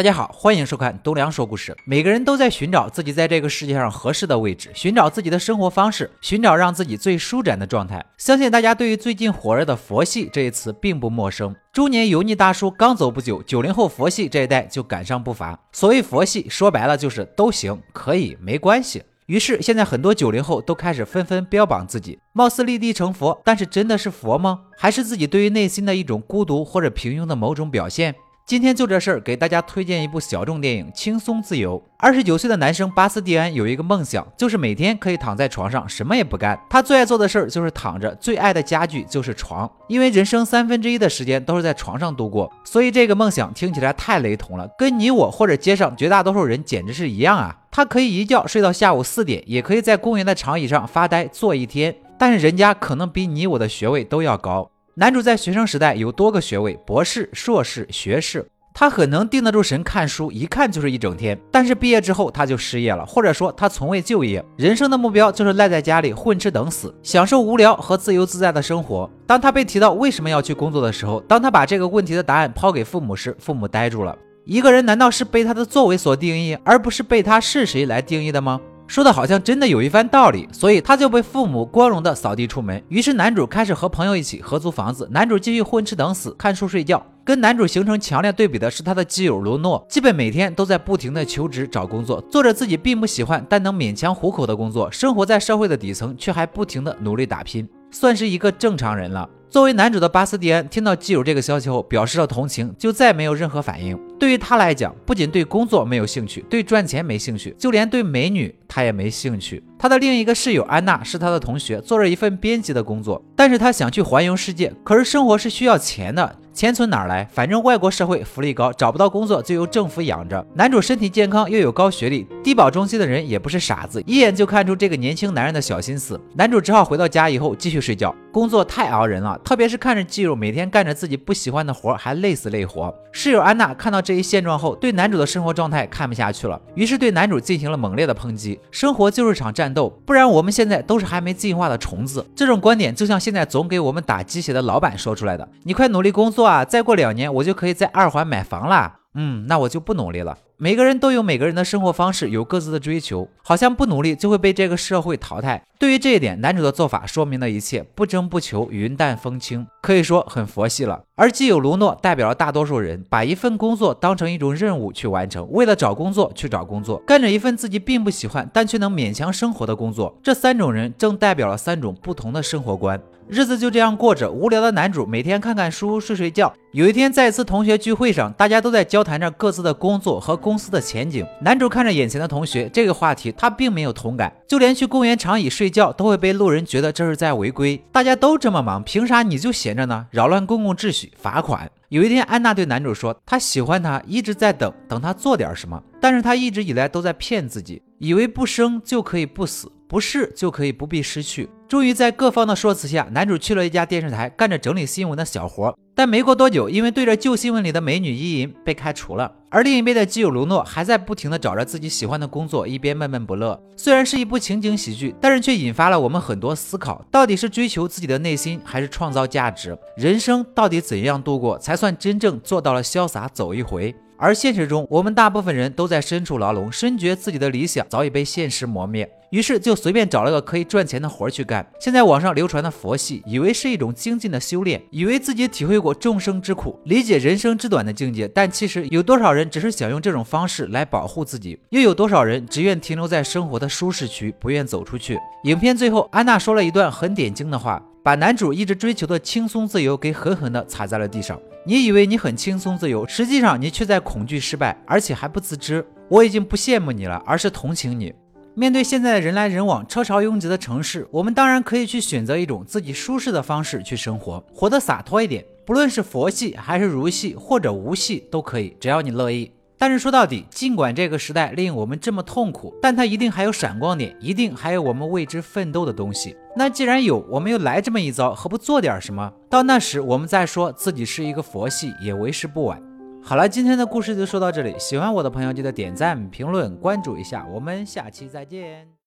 大家好，欢迎收看东梁说故事。每个人都在寻找自己在这个世界上合适的位置，寻找自己的生活方式，寻找让自己最舒展的状态。相信大家对于最近火热的“佛系”这一词并不陌生。中年油腻大叔刚走不久，九零后佛系这一代就赶上步伐。所谓佛系，说白了就是都行，可以，没关系。于是现在很多九零后都开始纷纷标榜自己，貌似立地成佛，但是真的是佛吗？还是自己对于内心的一种孤独或者平庸的某种表现？今天就这事儿，给大家推荐一部小众电影《轻松自由》。二十九岁的男生巴斯蒂安有一个梦想，就是每天可以躺在床上什么也不干。他最爱做的事儿就是躺着，最爱的家具就是床。因为人生三分之一的时间都是在床上度过，所以这个梦想听起来太雷同了，跟你我或者街上绝大多数人简直是一样啊！他可以一觉睡到下午四点，也可以在公园的长椅上发呆坐一天，但是人家可能比你我的学位都要高。男主在学生时代有多个学位，博士、硕士、学士，他很能定得住神看书，一看就是一整天。但是毕业之后他就失业了，或者说他从未就业，人生的目标就是赖在家里混吃等死，享受无聊和自由自在的生活。当他被提到为什么要去工作的时候，当他把这个问题的答案抛给父母时，父母呆住了。一个人难道是被他的作为所定义，而不是被他是谁来定义的吗？说的好像真的有一番道理，所以他就被父母光荣的扫地出门。于是男主开始和朋友一起合租房子，男主继续混吃等死，看书睡觉。跟男主形成强烈对比的是他的基友卢诺，基本每天都在不停的求职找工作，做着自己并不喜欢但能勉强糊口的工作，生活在社会的底层，却还不停的努力打拼，算是一个正常人了。作为男主的巴斯蒂安听到基友这个消息后，表示了同情，就再没有任何反应。对于他来讲，不仅对工作没有兴趣，对赚钱没兴趣，就连对美女他也没兴趣。他的另一个室友安娜是他的同学，做着一份编辑的工作，但是他想去环游世界，可是生活是需要钱的。钱从哪儿来？反正外国社会福利高，找不到工作就由政府养着。男主身体健康，又有高学历，低保中心的人也不是傻子，一眼就看出这个年轻男人的小心思。男主只好回到家以后继续睡觉。工作太熬人了，特别是看着基友每天干着自己不喜欢的活，还累死累活。室友安娜看到这一现状后，对男主的生活状态看不下去了，于是对男主进行了猛烈的抨击。生活就是场战斗，不然我们现在都是还没进化的虫子。这种观点就像现在总给我们打鸡血的老板说出来的：“你快努力工作啊，再过两年我就可以在二环买房啦。”嗯，那我就不努力了。每个人都有每个人的生活方式，有各自的追求，好像不努力就会被这个社会淘汰。对于这一点，男主的做法说明了一切：不争不求，云淡风轻，可以说很佛系了。而基友卢诺代表了大多数人，把一份工作当成一种任务去完成，为了找工作去找工作，干着一份自己并不喜欢但却能勉强生活的工作。这三种人正代表了三种不同的生活观。日子就这样过着，无聊的男主每天看看书、睡睡觉。有一天，在一次同学聚会上，大家都在交谈着各自的工作和公司的前景。男主看着眼前的同学，这个话题他并没有同感。就连去公园长椅睡觉，都会被路人觉得这是在违规。大家都这么忙，凭啥你就闲着呢？扰乱公共秩序，罚款。有一天，安娜对男主说：“她喜欢他，一直在等，等他做点什么。但是他一直以来都在骗自己，以为不生就可以不死。”不是就可以不必失去。终于在各方的说辞下，男主去了一家电视台，干着整理新闻的小活。但没过多久，因为对着旧新闻里的美女意淫，被开除了。而另一边的基友卢诺还在不停的找着自己喜欢的工作，一边闷闷不乐。虽然是一部情景喜剧，但是却引发了我们很多思考：到底是追求自己的内心，还是创造价值？人生到底怎样度过，才算真正做到了潇洒走一回？而现实中，我们大部分人都在身处牢笼，深觉自己的理想早已被现实磨灭，于是就随便找了个可以赚钱的活去干。现在网上流传的佛系，以为是一种精进的修炼，以为自己体会过众生之苦，理解人生之短的境界。但其实有多少人只是想用这种方式来保护自己？又有多少人只愿停留在生活的舒适区，不愿走出去？影片最后，安娜说了一段很点睛的话。把男主一直追求的轻松自由给狠狠地踩在了地上。你以为你很轻松自由，实际上你却在恐惧失败，而且还不自知。我已经不羡慕你了，而是同情你。面对现在的人来人往、车潮拥挤的城市，我们当然可以去选择一种自己舒适的方式去生活，活得洒脱一点。不论是佛系还是儒系或者无系都可以，只要你乐意。但是说到底，尽管这个时代令我们这么痛苦，但它一定还有闪光点，一定还有我们为之奋斗的东西。那既然有，我们又来这么一遭，何不做点什么？到那时，我们再说自己是一个佛系，也为时不晚。好了，今天的故事就说到这里。喜欢我的朋友，记得点赞、评论、关注一下。我们下期再见。